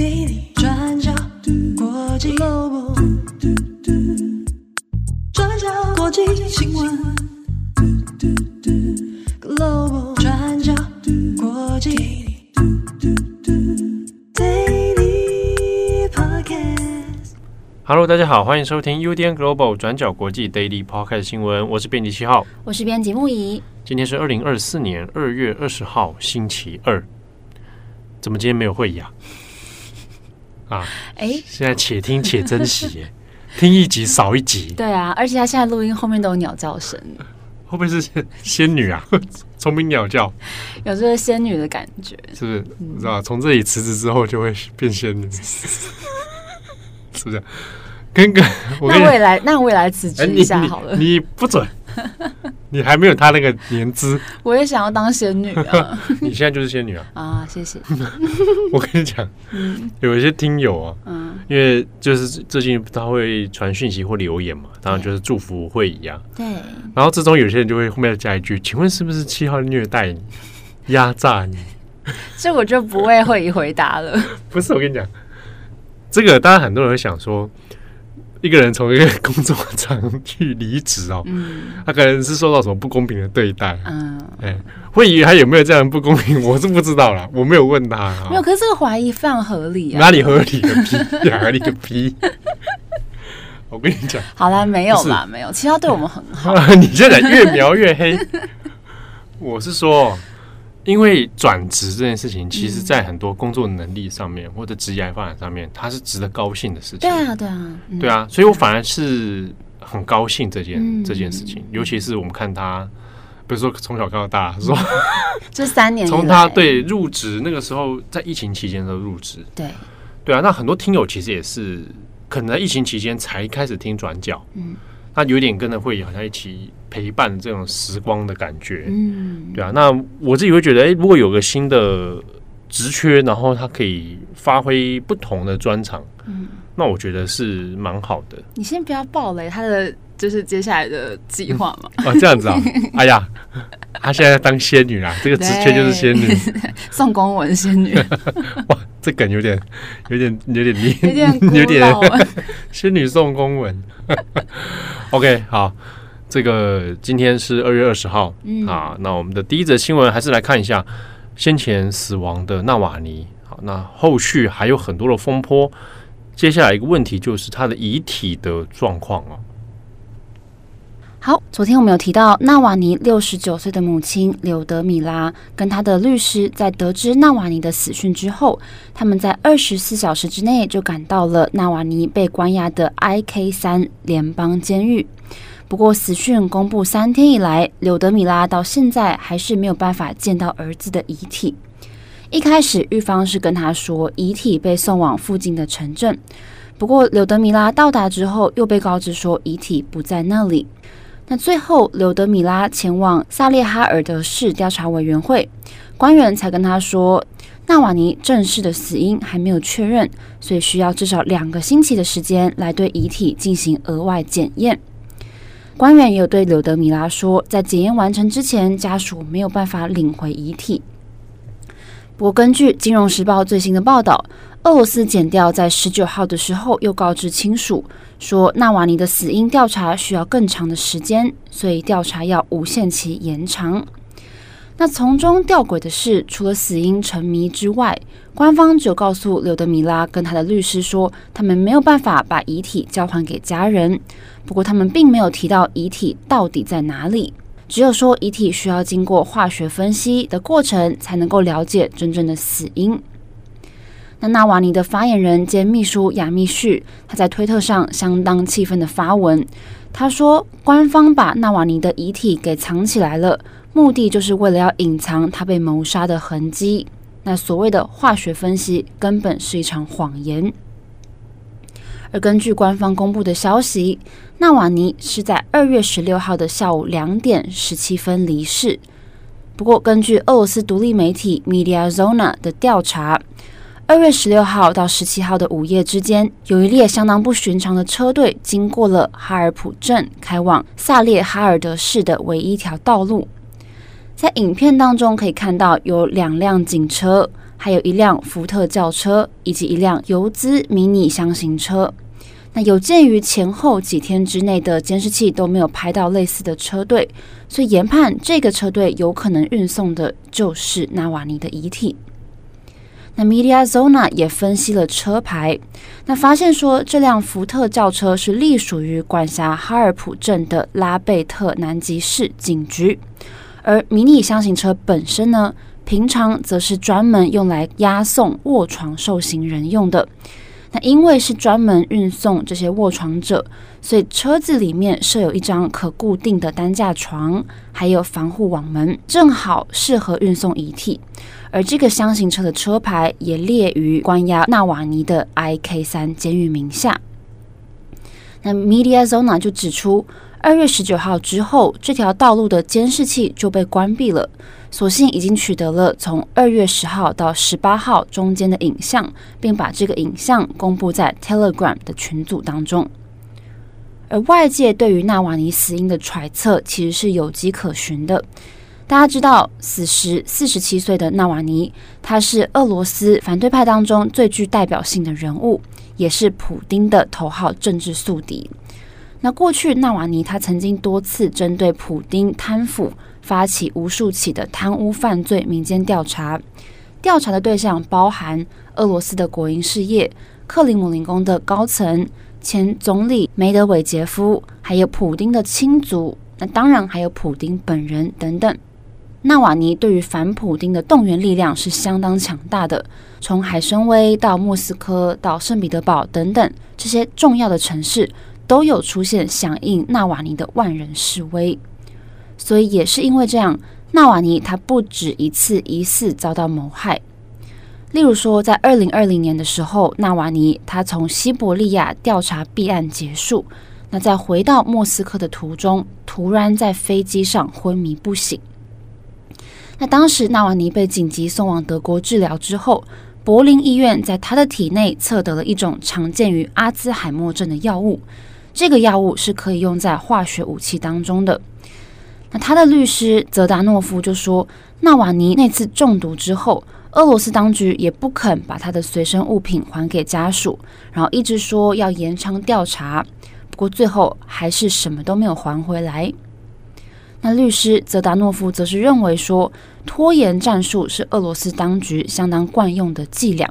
Daily 转角国际转角国际新闻转角国际 Daily Podcast。Hello，大家好，欢迎收听 UDN Global 转角国际 Daily Podcast 新闻，我是编辑七号，我是编辑木仪。今天是二零二四年二月二十号，星期二。怎么今天没有会议啊？啊，哎，现在且听且珍惜耶，听一集少一集。对啊，而且他现在录音后面都有鸟叫声，会不会是仙女啊？聪明鸟叫，有这个仙女的感觉，是不是？你知道，从这里辞职之后就会变仙女，是不是？跟个，那我也来，那我也来辞职一下好了。你不准。你还没有他那个年资，我也想要当仙女啊！你现在就是仙女啊！啊，谢谢。我跟你讲，嗯，有一些听友啊，嗯，因为就是最近他会传讯息或留言嘛，当然就是祝福会议啊，对。然后之中有些人就会后面加一句：“请问是不是七号虐待你、压榨你？”这我就不会会议回答了。不是，我跟你讲，这个当然很多人会想说。一个人从一个工作场去离职哦，嗯，他可能是受到什么不公平的对待，嗯，哎，会以为他有没有这样不公平？我是不知道啦，我没有问他，没有。可是这个怀疑非常合理啊，哪里合理个屁？哪里个屁！我跟你讲，好啦，没有啦，没有，其他对我们很好。你现在越描越黑，我是说。因为转职这件事情，其实，在很多工作能力上面，或者职业发展上面，它是值得高兴的事情。对啊，对啊，对啊，所以我反而是很高兴这件这件事情。尤其是我们看他，比如说从小看到大，说 这三年从他对入职那个时候，在疫情期间的入职，对。对啊，那很多听友其实也是可能在疫情期间才开始听转角，嗯。那有点跟着会好像一起陪伴这种时光的感觉，嗯，对啊。那我自己会觉得，哎，如果有个新的职缺，然后他可以发挥不同的专长，嗯，那我觉得是蛮好的。你先不要暴雷他的，就是接下来的计划嘛。哦，这样子啊。哎呀，他现在当仙女啦，这个职缺就是仙女，送公文仙女。哇，这梗有点，有点，有点腻，有点，有点仙女送公文。OK，好，这个今天是二月二十号，嗯，啊，那我们的第一则新闻还是来看一下先前死亡的纳瓦尼。好，那后续还有很多的风波，接下来一个问题就是他的遗体的状况啊。好，昨天我们有提到纳瓦尼六十九岁的母亲柳德米拉跟他的律师，在得知纳瓦尼的死讯之后，他们在二十四小时之内就赶到了纳瓦尼被关押的 IK 三联邦监狱。不过，死讯公布三天以来，柳德米拉到现在还是没有办法见到儿子的遗体。一开始，狱方是跟他说遗体被送往附近的城镇，不过柳德米拉到达之后，又被告知说遗体不在那里。那最后，柳德米拉前往萨列哈尔德市调查委员会，官员才跟他说，纳瓦尼正式的死因还没有确认，所以需要至少两个星期的时间来对遗体进行额外检验。官员也有对柳德米拉说，在检验完成之前，家属没有办法领回遗体。不过，根据《金融时报》最新的报道，俄罗斯检调在十九号的时候又告知亲属说，纳瓦尼的死因调查需要更长的时间，所以调查要无限期延长。那从中吊诡的是，除了死因成谜之外，官方只有告诉柳德米拉跟他的律师说，他们没有办法把遗体交还给家人。不过，他们并没有提到遗体到底在哪里，只有说遗体需要经过化学分析的过程，才能够了解真正的死因。那纳瓦尼的发言人兼秘书亚密旭，他在推特上相当气愤的发文，他说：“官方把纳瓦尼的遗体给藏起来了，目的就是为了要隐藏他被谋杀的痕迹。那所谓的化学分析根本是一场谎言。”而根据官方公布的消息，纳瓦尼是在二月十六号的下午两点十七分离世。不过，根据俄罗斯独立媒体 Mediazona 的调查，二月十六号到十七号的午夜之间，有一列相当不寻常的车队经过了哈尔普镇，开往萨列哈尔德市的唯一一条道路。在影片当中可以看到有两辆警车，还有一辆福特轿车，以及一辆游资迷你箱型车。那有鉴于前后几天之内的监视器都没有拍到类似的车队，所以研判这个车队有可能运送的就是纳瓦尼的遗体。那 Mediazona 也分析了车牌，那发现说这辆福特轿车是隶属于管辖哈尔普镇的拉贝特南极市警局，而迷你箱型车本身呢，平常则是专门用来押送卧床受刑人用的。那因为是专门运送这些卧床者，所以车子里面设有一张可固定的担架床，还有防护网门，正好适合运送遗体。而这个箱型车的车牌也列于关押纳瓦尼的 IK 三监狱名下。那 Mediazona 就指出，二月十九号之后，这条道路的监视器就被关闭了。所幸已经取得了从二月十号到十八号中间的影像，并把这个影像公布在 Telegram 的群组当中。而外界对于纳瓦尼死因的揣测其实是有迹可循的。大家知道，死时四十七岁的纳瓦尼，他是俄罗斯反对派当中最具代表性的人物，也是普丁的头号政治宿敌。那过去纳瓦尼他曾经多次针对普丁贪腐。发起无数起的贪污犯罪民间调查，调查的对象包含俄罗斯的国营事业、克里姆林宫的高层、前总理梅德韦杰夫，还有普丁的亲族，那当然还有普丁本人等等。纳瓦尼对于反普丁的动员力量是相当强大的，从海参崴到莫斯科到圣彼得堡等等这些重要的城市，都有出现响应纳瓦尼的万人示威。所以也是因为这样，纳瓦尼他不止一次疑似遭到谋害。例如说，在二零二零年的时候，纳瓦尼他从西伯利亚调查弊案结束，那在回到莫斯科的途中，突然在飞机上昏迷不醒。那当时纳瓦尼被紧急送往德国治疗之后，柏林医院在他的体内测得了一种常见于阿兹海默症的药物，这个药物是可以用在化学武器当中的。那他的律师泽达诺夫就说，纳瓦尼那次中毒之后，俄罗斯当局也不肯把他的随身物品还给家属，然后一直说要延长调查，不过最后还是什么都没有还回来。那律师泽达诺夫则是认为说，拖延战术是俄罗斯当局相当惯用的伎俩。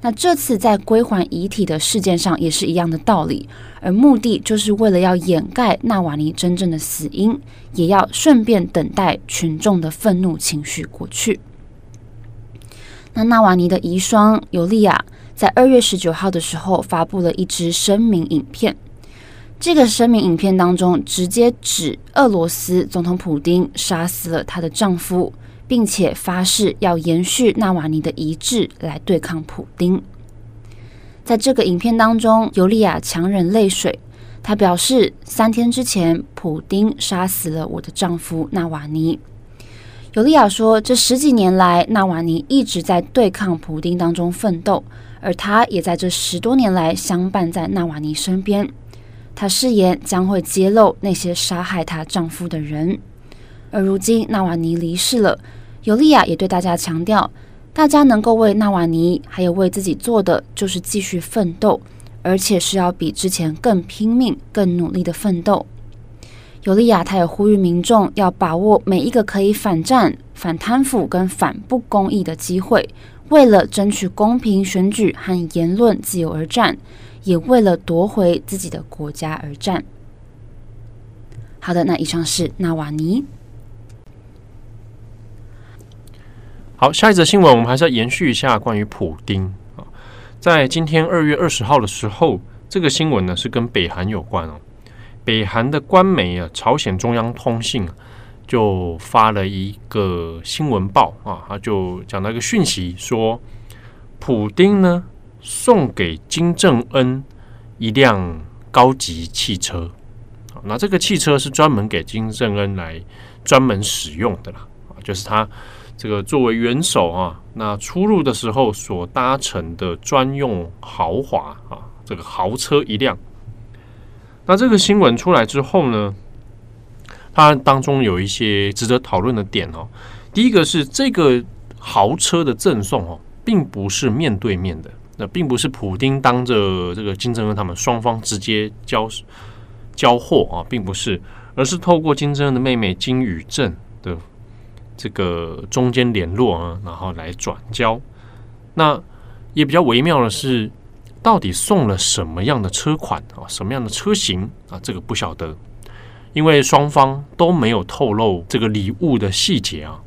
那这次在归还遗体的事件上也是一样的道理，而目的就是为了要掩盖纳瓦尼真正的死因，也要顺便等待群众的愤怒情绪过去。那纳瓦尼的遗孀尤利亚在二月十九号的时候发布了一支声明影片，这个声明影片当中直接指俄罗斯总统普丁杀死了她的丈夫。并且发誓要延续纳瓦尼的遗志来对抗普丁。在这个影片当中，尤利亚强忍泪水，她表示：三天之前，普丁杀死了我的丈夫纳瓦尼。尤利亚说，这十几年来，纳瓦尼一直在对抗普丁当中奋斗，而她也在这十多年来相伴在纳瓦尼身边。她誓言将会揭露那些杀害她丈夫的人。而如今，纳瓦尼离世了。尤利亚也对大家强调，大家能够为纳瓦尼还有为自己做的，就是继续奋斗，而且是要比之前更拼命、更努力的奋斗。尤利亚她也呼吁民众要把握每一个可以反战、反贪腐跟反不公义的机会，为了争取公平选举和言论自由而战，也为了夺回自己的国家而战。好的，那以上是纳瓦尼。好，下一则新闻，我们还是要延续一下关于普丁啊。在今天二月二十号的时候，这个新闻呢是跟北韩有关哦。北韩的官媒啊，朝鲜中央通信就发了一个新闻报啊，他就讲到一个讯息，说普丁呢送给金正恩一辆高级汽车。那这个汽车是专门给金正恩来专门使用的啦，啊，就是他。这个作为元首啊，那出入的时候所搭乘的专用豪华啊，这个豪车一辆。那这个新闻出来之后呢，当然当中有一些值得讨论的点哦。第一个是这个豪车的赠送哦，并不是面对面的，那并不是普丁当着这个金正恩他们双方直接交交货啊，并不是，而是透过金正恩的妹妹金宇正的这个中间联络啊，然后来转交。那也比较微妙的是，到底送了什么样的车款啊？什么样的车型啊？这个不晓得，因为双方都没有透露这个礼物的细节啊，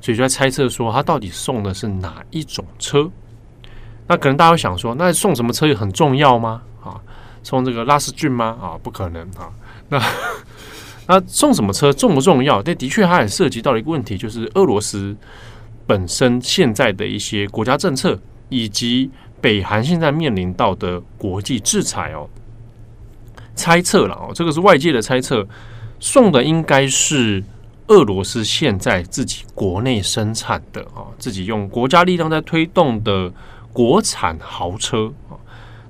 所以就在猜测说他到底送的是哪一种车？那可能大家会想说，那送什么车很重要吗？啊，送这个拉斯俊吗？啊，不可能啊。那那送什么车重不重要？但的确，它也涉及到了一个问题，就是俄罗斯本身现在的一些国家政策以及。北韩现在面临到的国际制裁哦，猜测了哦，这个是外界的猜测，送的应该是俄罗斯现在自己国内生产的啊，自己用国家力量在推动的国产豪车啊。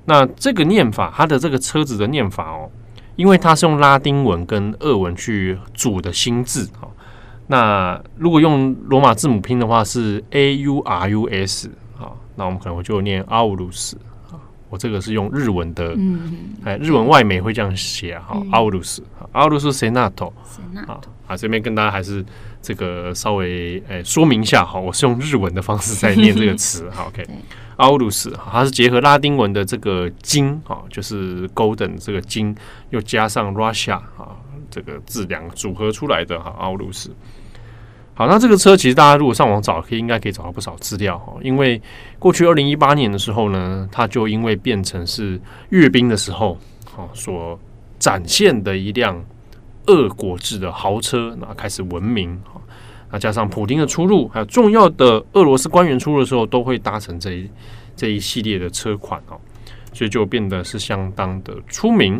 那这个念法，它的这个车子的念法哦，因为它是用拉丁文跟俄文去组的新字啊。那如果用罗马字母拼的话，是 A U R U S。那我们可能就念阿乌鲁斯啊，我这个是用日文的，哎，日文外媒会这样写哈，阿乌鲁斯，阿乌鲁斯塞纳托，啊啊，这边跟大家还是这个稍微哎说明一下哈，我是用日文的方式在念这个词，好，OK，奥鲁斯，它是结合拉丁文的这个金啊，就是 golden 这个金，又加上 Russia 啊这个字两组合出来的哈，奥鲁斯。好，那这个车其实大家如果上网找，可以应该可以找到不少资料哈。因为过去二零一八年的时候呢，它就因为变成是阅兵的时候，好所展现的一辆俄国制的豪车，那开始闻名。那加上普丁的出入，还有重要的俄罗斯官员出入的时候，都会搭乘这一这一系列的车款哦，所以就变得是相当的出名。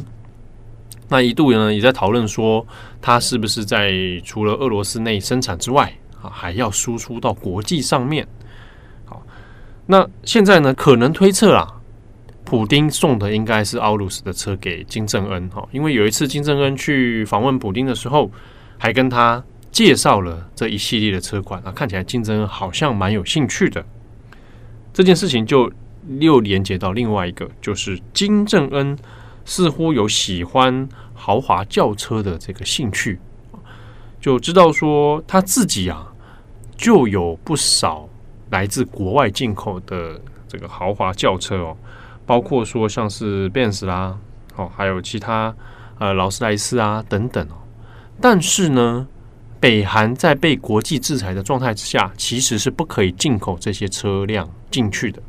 那一度呢，也在讨论说，它是不是在除了俄罗斯内生产之外啊，还要输出到国际上面？好，那现在呢，可能推测啊，普丁送的应该是奥鲁斯的车给金正恩哈，因为有一次金正恩去访问普丁的时候，还跟他介绍了这一系列的车款啊，看起来金正恩好像蛮有兴趣的。这件事情就又连接到另外一个，就是金正恩。似乎有喜欢豪华轿车的这个兴趣，就知道说他自己啊，就有不少来自国外进口的这个豪华轿车哦，包括说像是 Benz 啦，哦，还有其他呃劳斯莱斯啊等等哦。但是呢，北韩在被国际制裁的状态之下，其实是不可以进口这些车辆进去的。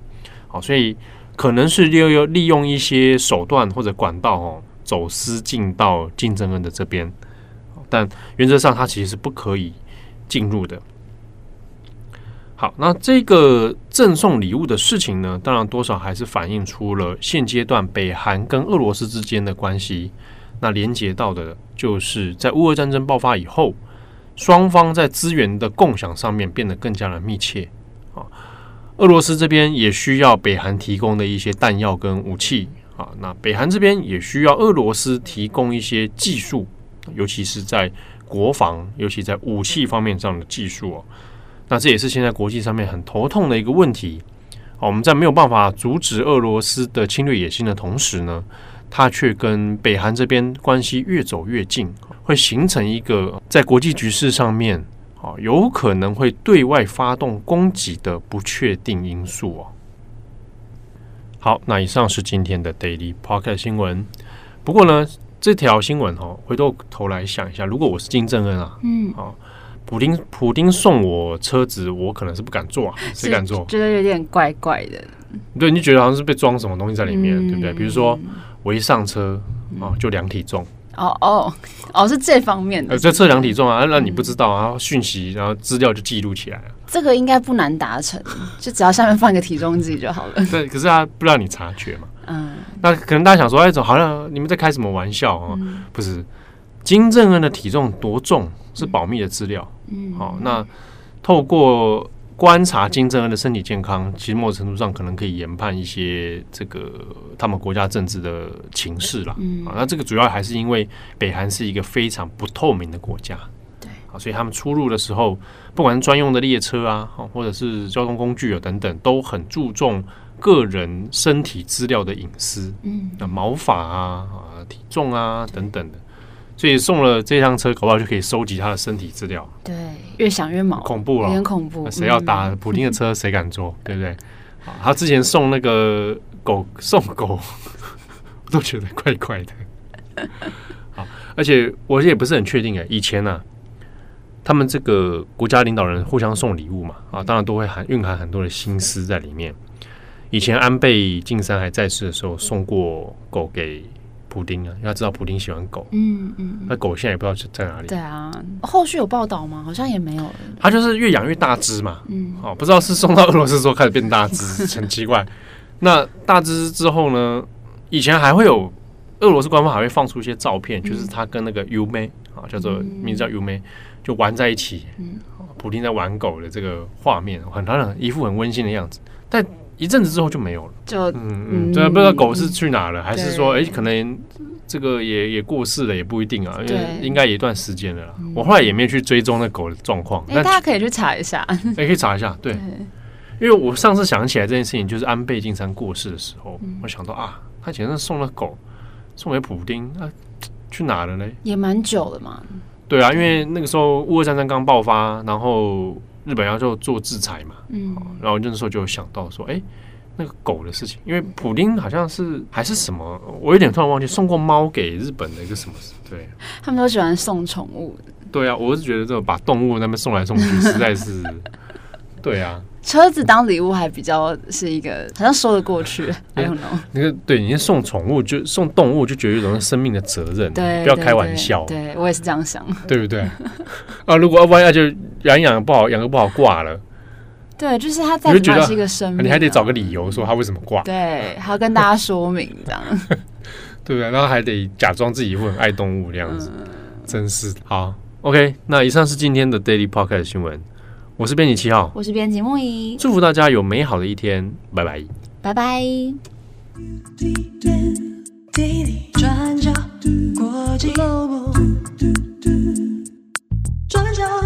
好，所以。可能是利用利用一些手段或者管道哦，走私进到金正恩的这边，但原则上它其实是不可以进入的。好，那这个赠送礼物的事情呢，当然多少还是反映出了现阶段北韩跟俄罗斯之间的关系。那连接到的就是在乌俄战争爆发以后，双方在资源的共享上面变得更加的密切啊。俄罗斯这边也需要北韩提供的一些弹药跟武器啊，那北韩这边也需要俄罗斯提供一些技术，尤其是在国防，尤其在武器方面上的技术哦。那这也是现在国际上面很头痛的一个问题。我们在没有办法阻止俄罗斯的侵略野心的同时呢，它却跟北韩这边关系越走越近，会形成一个在国际局势上面。有可能会对外发动攻击的不确定因素哦。好，那以上是今天的 Daily Pocket 新闻。不过呢，这条新闻哈，回过头来想一下，如果我是金正恩啊，嗯，啊，普丁普丁送我车子，我可能是不敢坐啊，谁敢坐？觉得有点怪怪的。对，你觉得好像是被装什么东西在里面，嗯、对不对？比如说我一上车啊，就量体重。哦哦哦，是这方面的，呃，在测量体重啊，那你不知道啊，然后讯息，然后资料就记录起来了。这个应该不难达成，就只要下面放一个体重计就好了。对，可是他不让你察觉嘛。嗯。那可能大家想说，哎，总好像你们在开什么玩笑啊？嗯、不是，金正恩的体重多重是保密的资料。嗯。好，那透过观察金正恩的身体健康，其实某种程度上可能可以研判一些这个他们国家政治的情势啦。嗯，啊，那这个主要还是因为北韩是一个非常不透明的国家，对，啊，所以他们出入的时候，不管是专用的列车啊，或者是交通工具啊等等，都很注重个人身体资料的隐私，嗯，那毛发啊、啊体重啊等等的。所以送了这辆车，搞不好就可以收集他的身体资料。对，越想越毛，恐怖了，有点恐怖。谁要打普丁的车，谁敢坐？对不对？他之前送那个狗，送狗，我都觉得怪怪的。好，而且我也不是很确定哎。以前呢、啊，他们这个国家领导人互相送礼物嘛，啊，当然都会含蕴含很多的心思在里面。以前安倍晋三还在世的时候，送过狗给。普丁啊，要知道普丁喜欢狗，嗯嗯，那狗现在也不知道在哪里。对啊，后续有报道吗？好像也没有了。他就是越养越大只嘛，嗯，哦，不知道是送到俄罗斯之后开始变大只，很奇怪。那大只之后呢？以前还会有俄罗斯官方还会放出一些照片，嗯、就是他跟那个优妹啊，叫做名字叫优妹，就玩在一起，嗯，普丁在玩狗的这个画面，很当然一副很温馨的样子，但。一阵子之后就没有了，就嗯嗯，这不知道狗是去哪了，还是说哎，可能这个也也过世了，也不一定啊，因为应该有一段时间了。我后来也没有去追踪那狗的状况，那大家可以去查一下，也 可以查一下，对，因为我上次想起来这件事情，就是安倍晋三过世的时候，我想到啊，他前阵送了狗送给普丁，啊，去哪了呢？也蛮久了嘛。对啊，因为那个时候乌俄战争刚爆发，然后。日本要做做制裁嘛，嗯，然后那时候就有想到说，哎，那个狗的事情，因为普丁好像是还是什么，我有点突然忘记送过猫给日本的一个什么，对，他们都喜欢送宠物，对啊，我是觉得这种把动物那边送来送去实在是，对啊。车子当礼物还比较是一个，好像说得过去。I don't know。那个对，你送宠物就送动物，就觉得有一种生命的责任，对，不要开玩笑。对，我也是这样想，对不对？啊，如果万一就养养不好，养个不好挂了，对，就是他再怎么是一个生命，你还得找个理由说他为什么挂，对，还要跟大家说明这样，对不对？然后还得假装自己会很爱动物这样子，真是好。OK，那以上是今天的 Daily Podcast 新闻。我是编辑七号，我是编辑木一，祝福大家有美好的一天，拜拜，拜拜。转角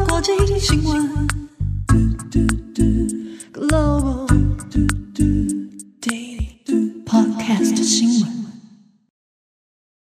国际新闻，Global Daily Podcast 新闻。